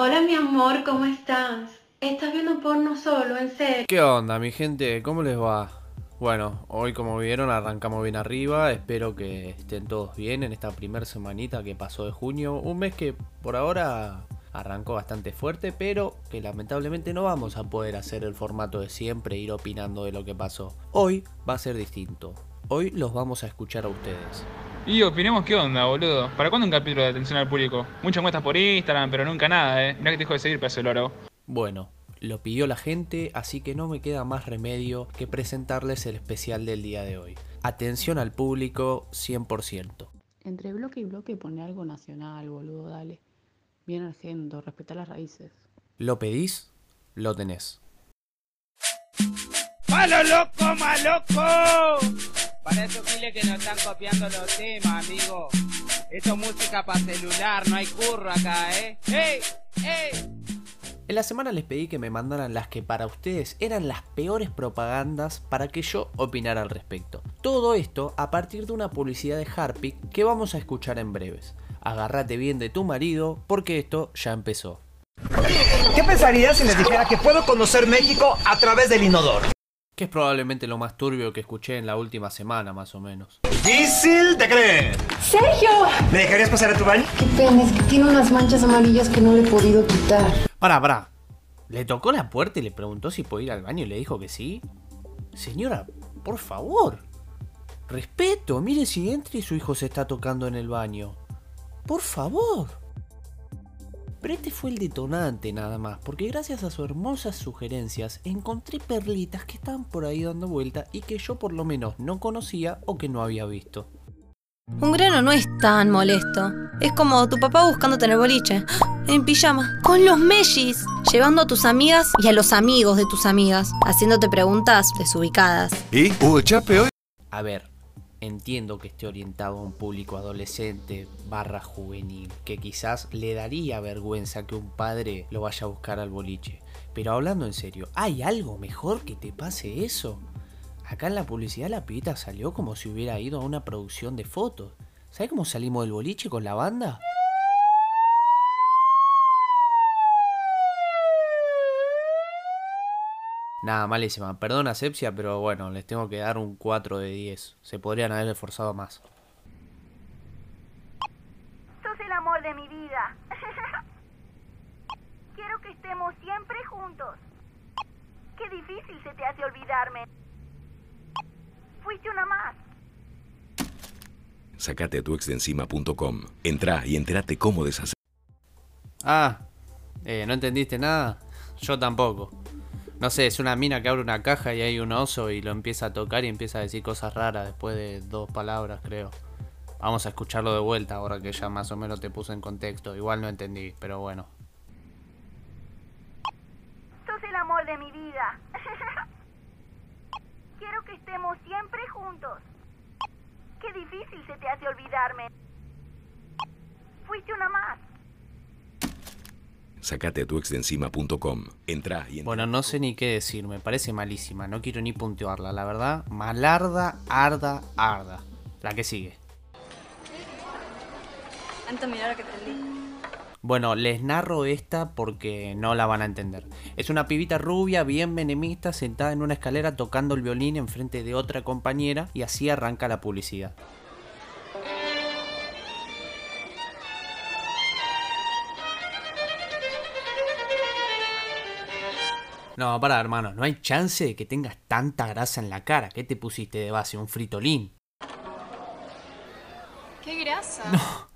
Hola mi amor, ¿cómo estás? ¿Estás viendo porno solo, en serio? ¿Qué onda, mi gente? ¿Cómo les va? Bueno, hoy como vieron arrancamos bien arriba, espero que estén todos bien en esta primera semanita que pasó de junio, un mes que por ahora arrancó bastante fuerte, pero que lamentablemente no vamos a poder hacer el formato de siempre, ir opinando de lo que pasó. Hoy va a ser distinto, hoy los vamos a escuchar a ustedes. Y opinemos qué onda, boludo. ¿Para cuándo un capítulo de atención al público? Muchas muestras por Instagram, pero nunca nada, eh. Mirá que te dejo de seguir, pedazo de loro. Bueno, lo pidió la gente, así que no me queda más remedio que presentarles el especial del día de hoy. Atención al público 100%. Entre bloque y bloque pone algo nacional, boludo, dale. Bien argento, respeta las raíces. ¿Lo pedís? Lo tenés. ¡Malo loco, maloco! Para esos giles que no están copiando los temas, amigo. Esto es música para celular, no hay curro acá, ¿eh? ¡Ey! ¡Ey! En la semana les pedí que me mandaran las que para ustedes eran las peores propagandas para que yo opinara al respecto. Todo esto a partir de una publicidad de Harpic que vamos a escuchar en breves. Agárrate bien de tu marido porque esto ya empezó. ¿Qué pensarías si les dijera que puedo conocer México a través del inodoro? Que es probablemente lo más turbio que escuché en la última semana, más o menos. Difícil de creer. ¡Sergio! ¿Me dejarías pasar a tu baño? Qué pena, es que tiene unas manchas amarillas que no le he podido quitar. Pará, pará. Le tocó la puerta y le preguntó si podía ir al baño y le dijo que sí. Señora, por favor. Respeto, mire si entra y su hijo se está tocando en el baño. Por favor. Pero este fue el detonante nada más, porque gracias a sus hermosas sugerencias encontré perlitas que estaban por ahí dando vuelta y que yo por lo menos no conocía o que no había visto. Un grano no es tan molesto. Es como tu papá buscándote en el boliche, en pijama, con los mellis, llevando a tus amigas y a los amigos de tus amigas, haciéndote preguntas desubicadas. ¿Y? ¿Hubo chape hoy? A ver, entiendo que esté orientado a un público adolescente barra juvenil, que quizás le daría vergüenza que un padre lo vaya a buscar al boliche. Pero hablando en serio, ¿hay algo mejor que te pase eso? Acá en la publicidad la pibita salió como si hubiera ido a una producción de fotos. ¿Sabes cómo salimos del boliche con la banda? Nada, malísima. Perdón, asepsia, pero bueno, les tengo que dar un 4 de 10. Se podrían haber esforzado más. Sos el amor de mi vida. Quiero que estemos siempre juntos. Qué difícil se te hace olvidarme. Fuiste una más. Sacate a tu ex de encima.com. Entrá y entérate cómo deshacer. Ah, eh, ¿no entendiste nada? Yo tampoco. No sé, es una mina que abre una caja y hay un oso y lo empieza a tocar y empieza a decir cosas raras después de dos palabras, creo. Vamos a escucharlo de vuelta ahora que ya más o menos te puse en contexto. Igual no entendí, pero bueno. Sos el amor de mi vida. Quiero que estemos siempre juntos. Qué difícil se te hace olvidarme. Fuiste una más. Sacate a tu ex de encima.com. Entrá y Bueno, no sé ni qué decir, me parece malísima. No quiero ni puntuarla, la verdad. Malarda, arda, arda. La que sigue. Antes mira lo que prendí. Bueno, les narro esta porque no la van a entender. Es una pibita rubia, bien menemista, sentada en una escalera tocando el violín enfrente de otra compañera y así arranca la publicidad. No, para hermano, no hay chance de que tengas tanta grasa en la cara. ¿Qué te pusiste de base? ¿Un fritolín? ¿Qué grasa? No,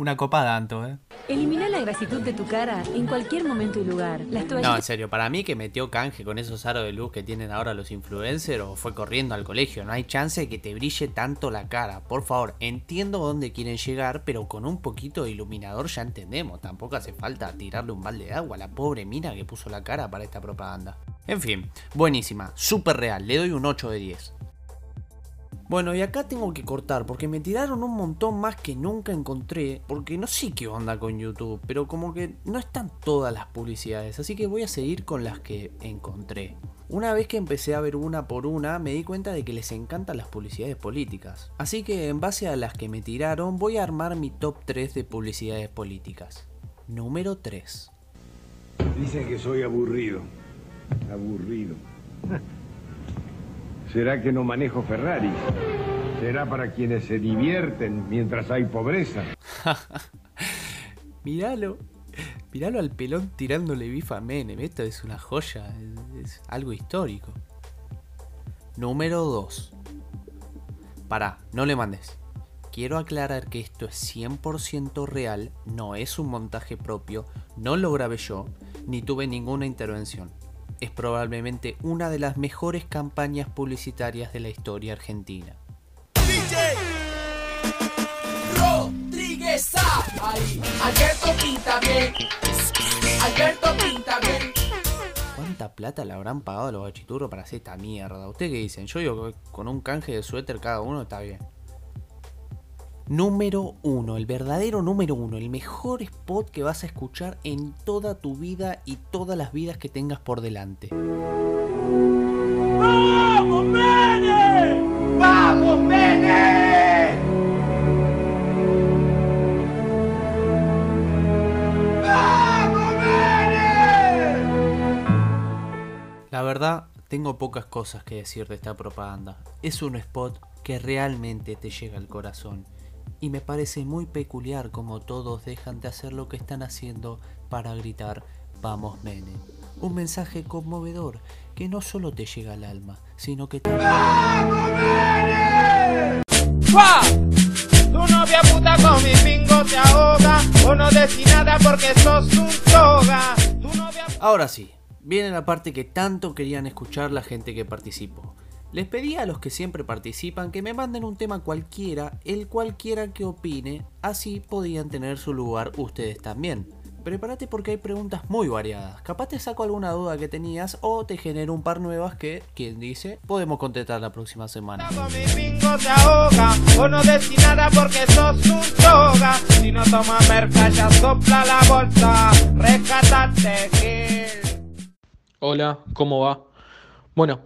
una copa tanto, ¿eh? Elimina la grasitud de tu cara en cualquier momento y lugar. Las No, en serio, para mí que metió canje con esos aros de luz que tienen ahora los influencers o fue corriendo al colegio. No hay chance de que te brille tanto la cara. Por favor, entiendo dónde quieren llegar, pero con un poquito de iluminador ya entendemos. Tampoco hace falta tirarle un balde de agua a la pobre mina que puso la cara para esta propaganda. En fin, buenísima, súper real, le doy un 8 de 10. Bueno, y acá tengo que cortar porque me tiraron un montón más que nunca encontré. Porque no sé qué onda con YouTube, pero como que no están todas las publicidades. Así que voy a seguir con las que encontré. Una vez que empecé a ver una por una, me di cuenta de que les encantan las publicidades políticas. Así que en base a las que me tiraron, voy a armar mi top 3 de publicidades políticas. Número 3. Dicen que soy aburrido. Aburrido. ¿Será que no manejo Ferrari? ¿Será para quienes se divierten mientras hay pobreza? Míralo. Míralo al pelón tirándole bifa a Menem. Esto es una joya. Es, algo histórico. Número 2. Pará, no le mandes. Quiero aclarar que esto es 100% real, no es un montaje propio, no lo grabé yo, ni tuve ninguna intervención. Es probablemente una de las mejores campañas publicitarias de la historia argentina. Rodríguez ahí. Alberto pinta bien. Alberto pinta bien. ¿Cuánta plata le habrán pagado a los bachiturros para hacer esta mierda? ¿Usted qué dicen? Yo digo que con un canje de suéter cada uno está bien. Número 1, el verdadero número 1, el mejor spot que vas a escuchar en toda tu vida y todas las vidas que tengas por delante. ¡Vamos, Mene! ¡Vamos, Mene! ¡Vamos, Mene! La verdad, tengo pocas cosas que decir de esta propaganda. Es un spot que realmente te llega al corazón. Y me parece muy peculiar como todos dejan de hacer lo que están haciendo para gritar Vamos Mene. Un mensaje conmovedor que no solo te llega al alma, sino que te... ¡Fua! Tu novia puta con mi pingo te ahoga O no decís nada porque sos un toga Tu novia... Ahora sí, viene la parte que tanto querían escuchar la gente que participó. Les pedí a los que siempre participan que me manden un tema cualquiera, el cualquiera que opine, así podían tener su lugar ustedes también. Prepárate porque hay preguntas muy variadas. Capaz te saco alguna duda que tenías o te genero un par nuevas que, quien dice, podemos contestar la próxima semana. Hola, ¿cómo va? Bueno,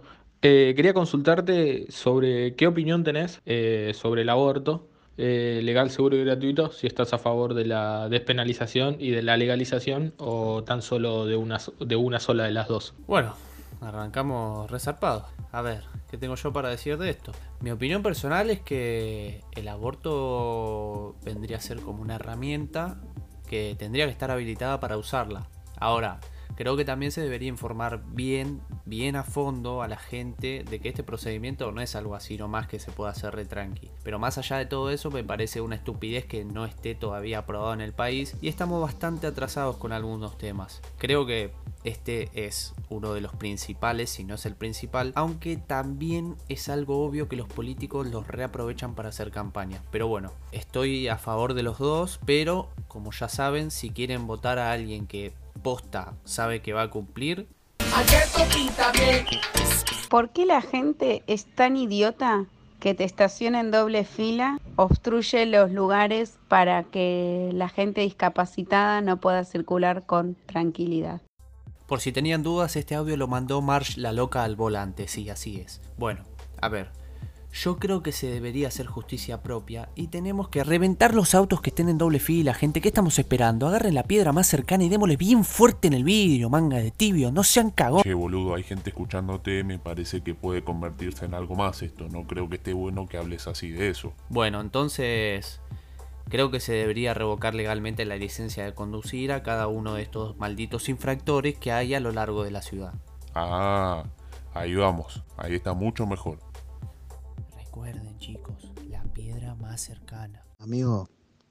eh, quería consultarte sobre qué opinión tenés eh, sobre el aborto eh, legal, seguro y gratuito, si estás a favor de la despenalización y de la legalización o tan solo de una, de una sola de las dos. Bueno, arrancamos resarpados. A ver, ¿qué tengo yo para decir de esto? Mi opinión personal es que el aborto vendría a ser como una herramienta que tendría que estar habilitada para usarla. Ahora, creo que también se debería informar bien, bien a fondo a la gente de que este procedimiento no es algo así nomás que se pueda hacer re tranqui. Pero más allá de todo eso, me parece una estupidez que no esté todavía aprobado en el país y estamos bastante atrasados con algunos temas. Creo que este es uno de los principales, si no es el principal, aunque también es algo obvio que los políticos los reaprovechan para hacer campaña. Pero bueno, estoy a favor de los dos, pero como ya saben, si quieren votar a alguien que posta sabe que va a cumplir. ¿Por qué la gente es tan idiota que te estaciona en doble fila, obstruye los lugares para que la gente discapacitada no pueda circular con tranquilidad? Por si tenían dudas, este audio lo mandó Marsh la loca al volante, sí, así es. Bueno, a ver, yo creo que se debería hacer justicia propia y tenemos que reventar los autos que estén en doble fila, gente. ¿Qué estamos esperando? Agarren la piedra más cercana y démosle bien fuerte en el vidrio, manga de tibio. No sean cagón. Che, boludo, hay gente escuchándote, me parece que puede convertirse en algo más esto. No creo que esté bueno que hables así de eso. Bueno, entonces creo que se debería revocar legalmente la licencia de conducir a cada uno de estos malditos infractores que hay a lo largo de la ciudad. Ah, ahí vamos. Ahí está mucho mejor. Recuerden chicos, la piedra más cercana. Amigo,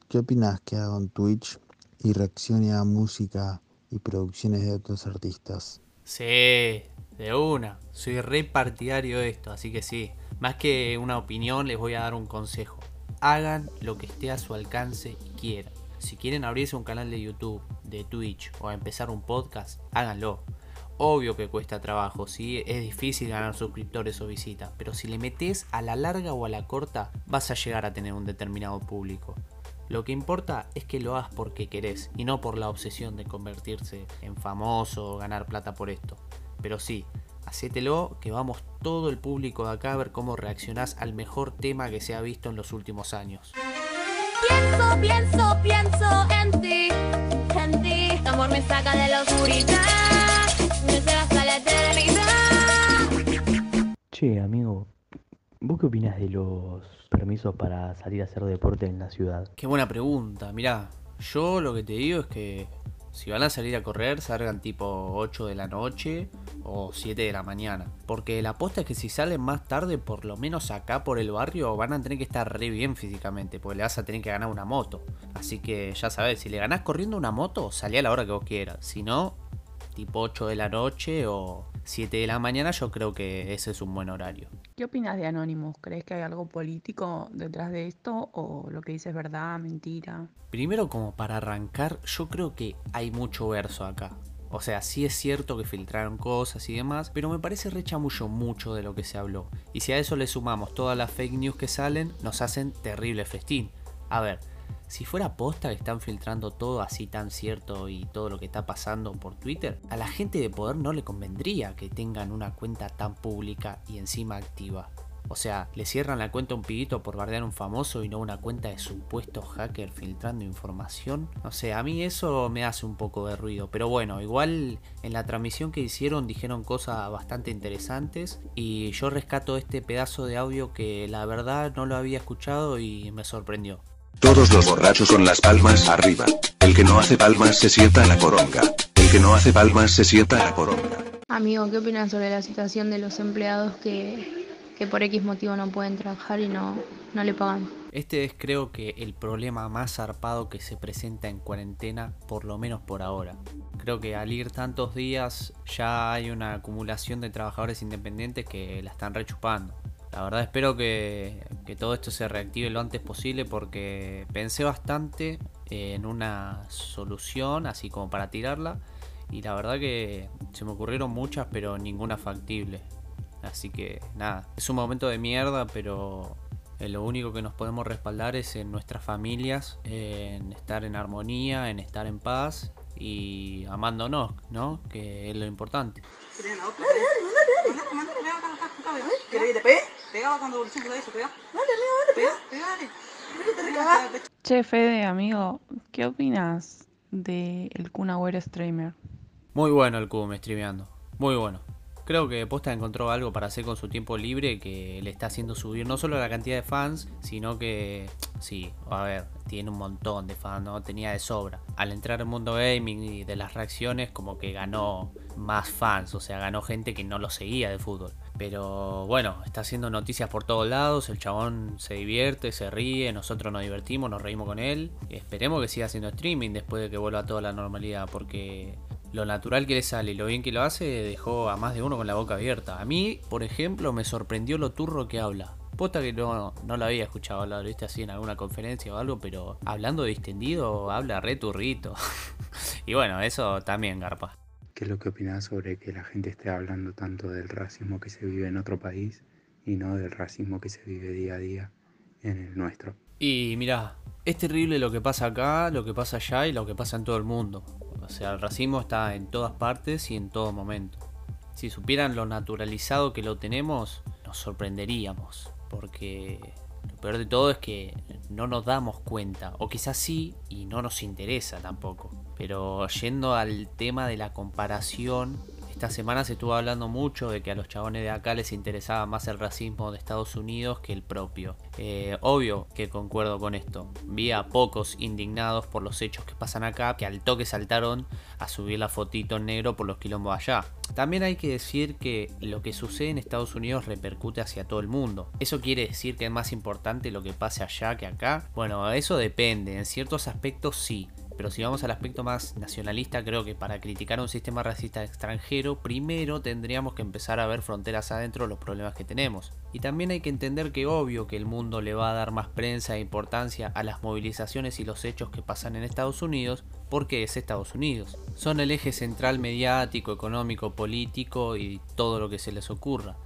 ¿qué opinas que haga un Twitch y reaccione a música y producciones de otros artistas? Sí, de una. Soy re partidario de esto, así que sí. Más que una opinión, les voy a dar un consejo. Hagan lo que esté a su alcance y quieran. Si quieren abrirse un canal de YouTube, de Twitch o empezar un podcast, háganlo. Obvio que cuesta trabajo, ¿sí? es difícil ganar suscriptores o visitas, pero si le metes a la larga o a la corta, vas a llegar a tener un determinado público. Lo que importa es que lo hagas porque querés y no por la obsesión de convertirse en famoso o ganar plata por esto. Pero sí, hacételo que vamos todo el público de acá a ver cómo reaccionás al mejor tema que se ha visto en los últimos años. Pienso, pienso, pienso en ti, en ti. Amor me saca de la oscuridad. ¿Vos qué opinas de los permisos para salir a hacer deporte en la ciudad? Qué buena pregunta. Mirá, yo lo que te digo es que si van a salir a correr, salgan tipo 8 de la noche o 7 de la mañana. Porque la aposta es que si salen más tarde, por lo menos acá por el barrio, van a tener que estar re bien físicamente. Porque le vas a tener que ganar una moto. Así que ya sabes, si le ganás corriendo una moto, salí a la hora que vos quieras. Si no, tipo 8 de la noche o 7 de la mañana, yo creo que ese es un buen horario. ¿Qué opinas de Anonymous? ¿Crees que hay algo político detrás de esto o lo que dices es verdad, mentira? Primero, como para arrancar, yo creo que hay mucho verso acá. O sea, sí es cierto que filtraron cosas y demás, pero me parece rechamullo mucho de lo que se habló. Y si a eso le sumamos todas las fake news que salen, nos hacen terrible festín. A ver, si fuera posta que están filtrando todo así tan cierto y todo lo que está pasando por Twitter, a la gente de poder no le convendría que tengan una cuenta tan pública y encima activa. O sea, le cierran la cuenta un pibito por bardear un famoso y no una cuenta de supuesto hacker filtrando información. No sé, a mí eso me hace un poco de ruido. Pero bueno, igual en la transmisión que hicieron dijeron cosas bastante interesantes. Y yo rescato este pedazo de audio que la verdad no lo había escuchado y me sorprendió. Todos los borrachos con las palmas arriba. El que no hace palmas se sienta a la poronga. El que no hace palmas se sienta a la poronga. Amigo, ¿qué opinas sobre la situación de los empleados que, que por X motivo no pueden trabajar y no, no le pagan? Este es creo que el problema más zarpado que se presenta en cuarentena, por lo menos por ahora. Creo que al ir tantos días ya hay una acumulación de trabajadores independientes que la están rechupando. La verdad espero que, todo esto se reactive lo antes posible porque pensé bastante en una solución así como para tirarla y la verdad que se me ocurrieron muchas pero ninguna factible. Así que nada, es un momento de mierda pero eh, lo único que nos podemos respaldar es en nuestras familias, en estar en armonía, en estar en paz y amándonos, ¿no? Que es lo importante. Che, Fede, amigo, ¿qué opinas de el Kun Agüero streamer? Muy bueno el Kun streameando, muy bueno. Creo que Posta encontró algo para hacer con su tiempo libre que le está haciendo subir no solo la cantidad de fans, sino que, sí, a ver, tiene un montón de fans, ¿no? Tenía de sobra. Al entrar al mundo gaming y de las reacciones, como que ganó más fans, o sea, ganó gente que no lo seguía de fútbol. Pero bueno, está haciendo noticias por todos lados, el chabón se divierte, se ríe, nosotros nos divertimos, nos reímos con él. Esperemos que siga haciendo streaming después de que vuelva a toda la normalidad, porque lo natural que le sale y lo bien que lo hace dejó a más de uno con la boca abierta. A mí, por ejemplo, me sorprendió lo turro que habla. Posta que no, no lo había escuchado hablar, viste, así en alguna conferencia o algo, pero hablando distendido, habla re turrito. y bueno, eso también garpa. ¿Qué es lo que opinás sobre que la gente esté hablando tanto del racismo que se vive en otro país y no del racismo que se vive día a día en el nuestro? Y mirá, es terrible lo que pasa acá, lo que pasa allá y lo que pasa en todo el mundo. O sea, el racismo está en todas partes y en todo momento. Si supieran lo naturalizado que lo tenemos, nos sorprenderíamos. Porque lo peor de todo es que no nos damos cuenta. O quizás sí y no nos interesa tampoco. Pero yendo al tema de la comparación, esta semana se estuvo hablando mucho de que a los chabones de acá les interesaba más el racismo de Estados Unidos que el propio. Eh, obvio que concuerdo con esto. Vi a pocos indignados por los hechos que pasan acá, que al toque saltaron a subir la fotito en negro por los quilombos allá. También hay que decir que lo que sucede en Estados Unidos repercute hacia todo el mundo. ¿Eso quiere decir que es más importante lo que pase allá que acá? Bueno, eso depende. En ciertos aspectos sí. Pero si vamos al aspecto más nacionalista, creo que para criticar un sistema racista extranjero, primero tendríamos que empezar a ver fronteras adentro los problemas que tenemos. Y también hay que entender que obvio que el mundo le va a dar más prensa e importancia a las movilizaciones y los hechos que pasan en Estados Unidos, porque es Estados Unidos. Son el eje central mediático, económico, político y todo lo que se les ocurra.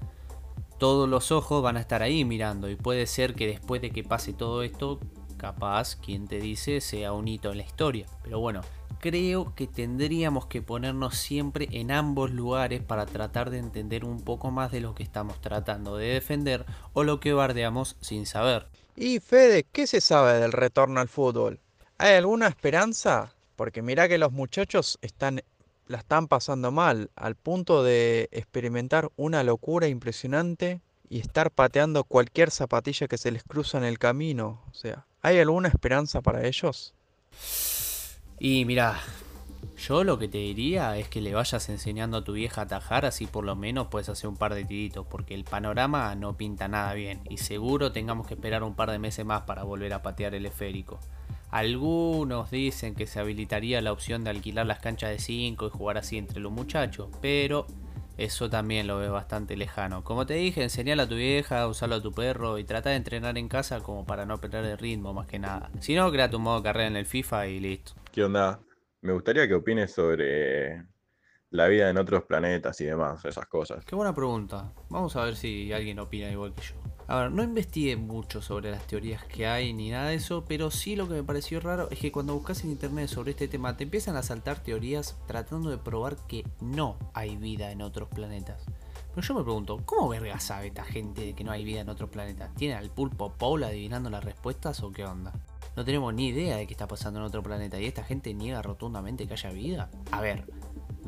Todos los ojos van a estar ahí mirando y puede ser que después de que pase todo esto capaz quien te dice sea un hito en la historia. Pero bueno, creo que tendríamos que ponernos siempre en ambos lugares para tratar de entender un poco más de lo que estamos tratando de defender o lo que bardeamos sin saber. Y Fede, ¿qué se sabe del retorno al fútbol? ¿Hay alguna esperanza? Porque mirá que los muchachos están, la están pasando mal, al punto de experimentar una locura impresionante y estar pateando cualquier zapatilla que se les cruza en el camino. O sea, ¿hay alguna esperanza para ellos? Y mira, yo lo que te diría es que le vayas enseñando a tu vieja a atajar, así por lo menos puedes hacer un par de tiritos, porque el panorama no pinta nada bien, y seguro tengamos que esperar un par de meses más para volver a patear el esférico. Algunos dicen que se habilitaría la opción de alquilar las canchas de 5 y jugar así entre los muchachos, pero eso también lo veo bastante lejano. Como te dije, enseñale a tu vieja, usarlo a tu perro y trata de entrenar en casa como para no perder el ritmo más que nada. Si no, crea tu modo carrera en el FIFA y listo. ¿Qué onda? Me gustaría que opines sobre la vida en otros planetas y demás, esas cosas. Qué buena pregunta. Vamos a ver si alguien opina igual que yo. A ver, no investigué mucho sobre las teorías que hay ni nada de eso, pero sí lo que me pareció raro es que cuando buscas en internet sobre este tema te empiezan a saltar teorías tratando de probar que no hay vida en otros planetas. Pero yo me pregunto, ¿cómo verga sabe esta gente de que no hay vida en otros planetas? ¿Tiene al pulpo Paul adivinando las respuestas o qué onda? No tenemos ni idea de qué está pasando en otro planeta y esta gente niega rotundamente que haya vida. A ver,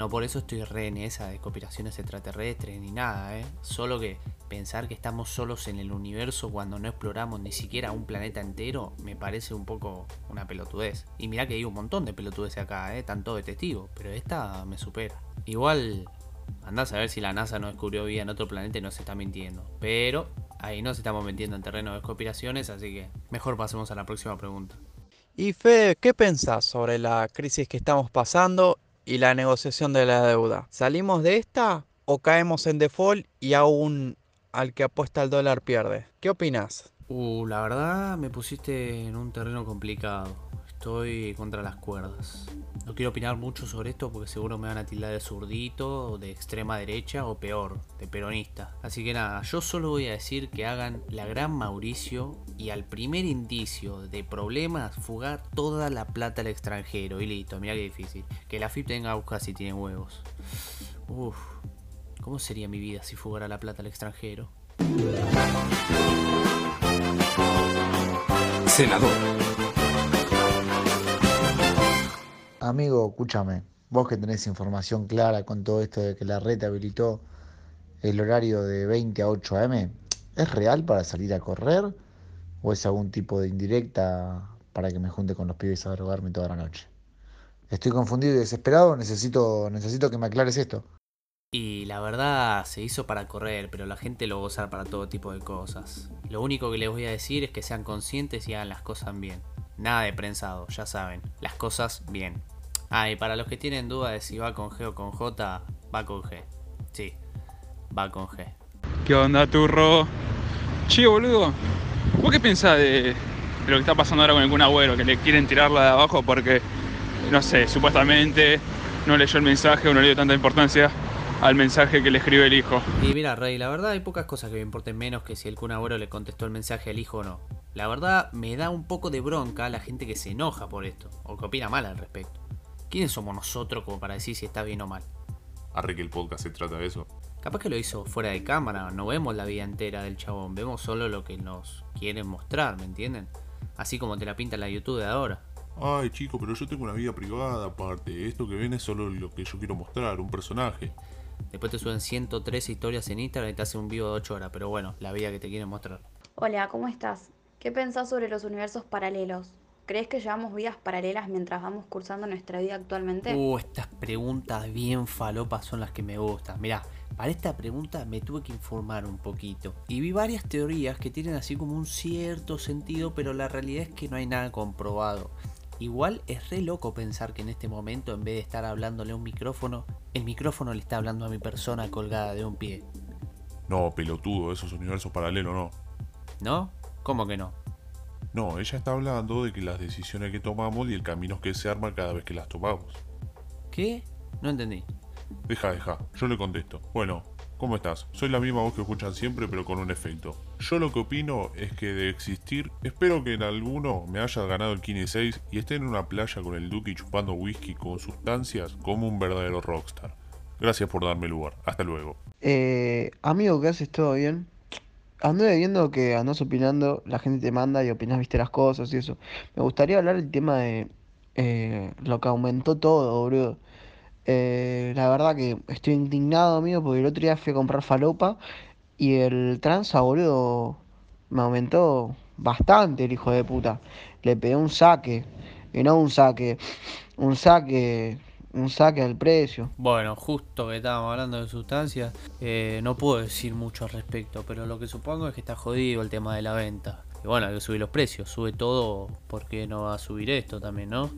no por eso estoy re en esa de conspiraciones extraterrestres ni nada, ¿eh? Solo que pensar que estamos solos en el universo cuando no exploramos ni siquiera un planeta entero me parece un poco una pelotudez. Y mirá que hay un montón de pelotudes acá, ¿eh? Tanto de testigos, pero esta me supera. Igual, andás a ver si la NASA no descubrió vida en otro planeta y no se está mintiendo. Pero ahí nos estamos metiendo en terreno de conspiraciones, así que mejor pasemos a la próxima pregunta. Y Fede, ¿qué pensás sobre la crisis que estamos pasando y la negociación de la deuda? ¿Salimos de esta o caemos en default y aún al que apuesta al dólar pierde? ¿Qué opinas? Uh, la verdad me pusiste en un terreno complicado. Estoy contra las cuerdas. No quiero opinar mucho sobre esto porque seguro me van a tildar de zurdito, de extrema derecha o peor, de peronista. Así que nada, yo solo voy a decir que hagan la gran Mauricio y al primer indicio de problemas fugar toda la plata al extranjero. Y listo, mira qué difícil. Que la FIP tenga a buscar si tiene huevos. Uf, ¿cómo sería mi vida si fugara la plata al extranjero? Senador. Amigo, escúchame, vos que tenés información clara con todo esto de que la red habilitó el horario de 20 a 8 am, ¿es real para salir a correr o es algún tipo de indirecta para que me junte con los pibes a drogarme toda la noche? Estoy confundido y desesperado, necesito, necesito que me aclares esto. Y la verdad se hizo para correr, pero la gente lo va a usar para todo tipo de cosas. Lo único que les voy a decir es que sean conscientes y hagan las cosas bien. Nada de prensado, ya saben, las cosas bien. Ah, y para los que tienen duda de si va con G o con J, va con G. Sí, va con G. ¿Qué onda, turro? Che, boludo, ¿vos qué pensás de, lo que está pasando ahora con Kun Agüero? Que le quieren tirarla de abajo porque, no sé, supuestamente no leyó el mensaje o no le dio tanta importancia al mensaje que le escribe el hijo. Y mira, Rey, la verdad hay pocas cosas que me importen menos que si el Kun Agüero le contestó el mensaje al hijo o no. La verdad me da un poco de bronca la gente que se enoja por esto, o que opina mal al respecto. ¿Quiénes somos nosotros como para decir si está bien o mal? Arre que el podcast se trata de eso. Capaz que lo hizo fuera de cámara, no vemos la vida entera del chabón, vemos solo lo que nos quieren mostrar, ¿me entienden? Así como te la pinta la YouTube de ahora. Ay, chico, pero yo tengo una vida privada aparte. Esto que ven es solo lo que yo quiero mostrar, un personaje. Después te suben 103 historias en Instagram y te hacen un vivo de 8 horas, pero bueno, la vida que te quieren mostrar. Hola, ¿cómo estás? ¿Qué pensás sobre los universos paralelos? ¿Crees que llevamos vidas paralelas mientras vamos cursando nuestra vida actualmente? Uh, estas preguntas bien falopas son las que me gustan. Mirá, para esta pregunta me tuve que informar un poquito. Y vi varias teorías que tienen así como un cierto sentido, pero la realidad es que no hay nada comprobado. Igual es re loco pensar que en este momento, en vez de estar hablándole a un micrófono, el micrófono le está hablando a mi persona colgada de un pie. No, pelotudo, esos universos paralelos no. ¿No? ¿Cómo que no? No, ella está hablando de que las decisiones que tomamos y el camino que se arma cada vez que las tomamos. ¿Qué? No entendí. Deja, deja, yo le contesto. Bueno, ¿cómo estás? Soy la misma voz que escuchan siempre, pero con un efecto. Yo lo que opino es que de existir, espero que en alguno me haya ganado el Kine 6 y esté en una playa con el Duki chupando whisky con sustancias como un verdadero rockstar. Gracias por darme lugar. Hasta luego. Eh, amigo, ¿qué haces? ¿Todo bien? Anduve viendo que andás opinando, la gente te manda y opinás, viste las cosas y eso. Me gustaría hablar del tema de eh, lo que aumentó todo, boludo. Eh, la verdad que estoy indignado, amigo, porque el otro día fui a comprar falopa y el tranza, boludo, me aumentó bastante el hijo de puta. Le pegué un saque, y no un saque, un saque, un saque al precio. Bueno, justo que estábamos hablando de sustancias, eh, no puedo decir mucho al respecto, pero lo que supongo es que está jodido el tema de la venta. Y bueno, hay que subir los precios, sube todo, ¿por qué no va a subir esto también, no?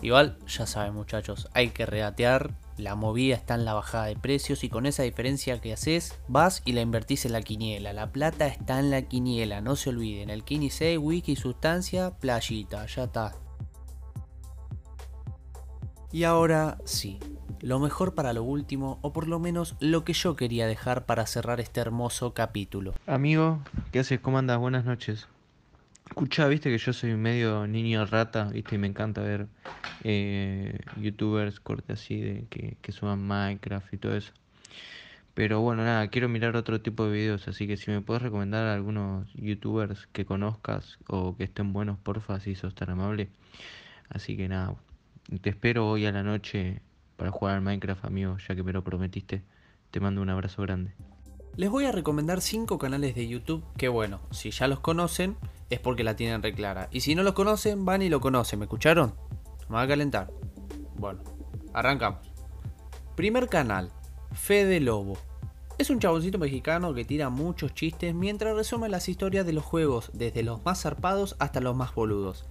Igual, ya saben muchachos, hay que regatear, la movida está en la bajada de precios y con esa diferencia que haces, vas y la invertís en la quiniela. La plata está en la quiniela, no se olviden. El Kini 6, Wiki, Sustancia, Playita, ya está. Y ahora sí, lo mejor para lo último, o por lo menos lo que yo quería dejar para cerrar este hermoso capítulo. Amigo, ¿qué haces? ¿Cómo andas? Buenas noches. Escucha, viste que yo soy medio niño rata, viste, y me encanta ver eh, youtubers corte así de que, que suban Minecraft y todo eso. Pero bueno, nada, quiero mirar otro tipo de videos, así que si me puedes recomendar a algunos youtubers que conozcas o que estén buenos, porfa, si sos tan amable. Así que nada, te espero hoy a la noche para jugar al Minecraft, amigo, ya que me lo prometiste. Te mando un abrazo grande. Les voy a recomendar 5 canales de YouTube que bueno, si ya los conocen es porque la tienen reclara. Y si no los conocen, van y lo conocen, ¿me escucharon? Me va a calentar. Bueno, arrancamos. Primer canal, Fede Lobo. Es un chaboncito mexicano que tira muchos chistes mientras resume las historias de los juegos, desde los más zarpados hasta los más boludos.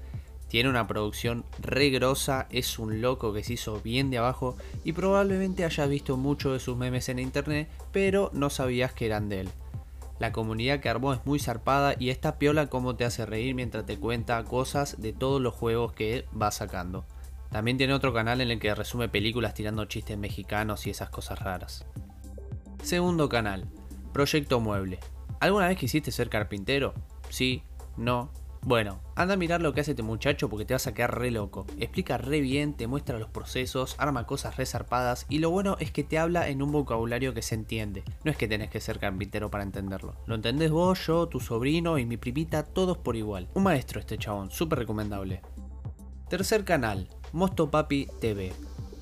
Tiene una producción re grosa, es un loco que se hizo bien de abajo y probablemente hayas visto mucho de sus memes en internet, pero no sabías que eran de él. La comunidad que armó es muy zarpada y esta piola como te hace reír mientras te cuenta cosas de todos los juegos que va sacando. También tiene otro canal en el que resume películas tirando chistes mexicanos y esas cosas raras. Segundo canal, Proyecto Mueble. ¿Alguna vez quisiste ser carpintero? Sí, no, bueno, anda a mirar lo que hace este muchacho porque te vas a quedar re loco. Explica re bien, te muestra los procesos, arma cosas re zarpadas y lo bueno es que te habla en un vocabulario que se entiende. No es que tenés que ser carpintero para entenderlo. Lo entendés vos, yo, tu sobrino y mi primita, todos por igual. Un maestro este chabón, súper recomendable. Tercer canal, Mosto Papi TV.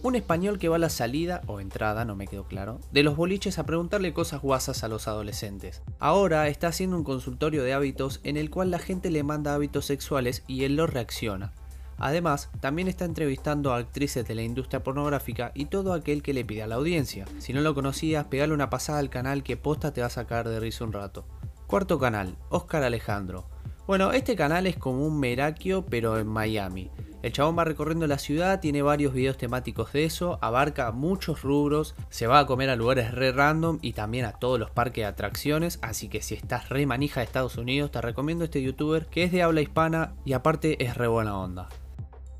Un español que va a la salida, o entrada, no me quedó claro, de los boliches a preguntarle cosas guasas a los adolescentes. Ahora está haciendo un consultorio de hábitos en el cual la gente le manda hábitos sexuales y él los reacciona. Además, también está entrevistando a actrices de la industria pornográfica y todo aquel que le pida a la audiencia. Si no lo conocías, pegale una pasada al canal que posta te va a sacar de risa un rato. Cuarto canal, Oscar Alejandro. Bueno, este canal es como un Merakio pero en Miami. El chabón va recorriendo la ciudad, tiene varios videos temáticos de eso, abarca muchos rubros, se va a comer a lugares re random y también a todos los parques de atracciones, así que si estás re manija de Estados Unidos te recomiendo este youtuber que es de habla hispana y aparte es re buena onda.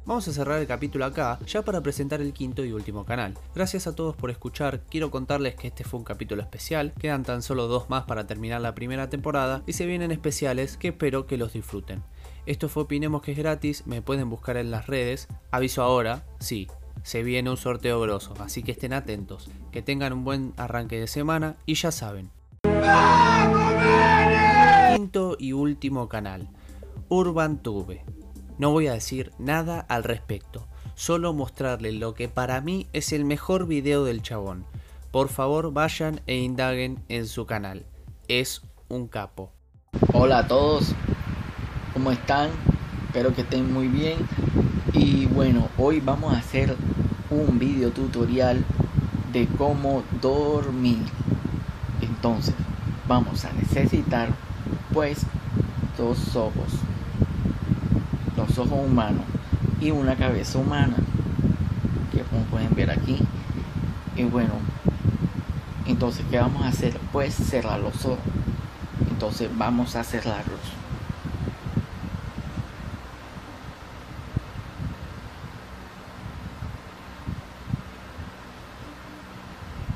Vamos a cerrar el capítulo acá, ya para presentar el quinto y último canal. Gracias a todos por escuchar, quiero contarles que este fue un capítulo especial, quedan tan solo dos más para terminar la primera temporada y se vienen especiales que espero que los disfruten. Esto fue Opinemos que es gratis, me pueden buscar en las redes. Aviso ahora, sí, se viene un sorteo grosso, así que estén atentos. Que tengan un buen arranque de semana y ya saben. Quinto y último canal, Urban Tube. No voy a decir nada al respecto, solo mostrarles lo que para mí es el mejor video del chabón. Por favor vayan e indaguen en su canal. Es un capo. Hola a todos, ¿cómo están? Espero que estén muy bien. Y bueno, hoy vamos a hacer un video tutorial de cómo dormir. Entonces, vamos a necesitar pues dos ojos los ojos humanos y una cabeza humana que como pueden ver aquí y bueno entonces qué vamos a hacer pues cerrar los ojos. Entonces vamos a cerrarlos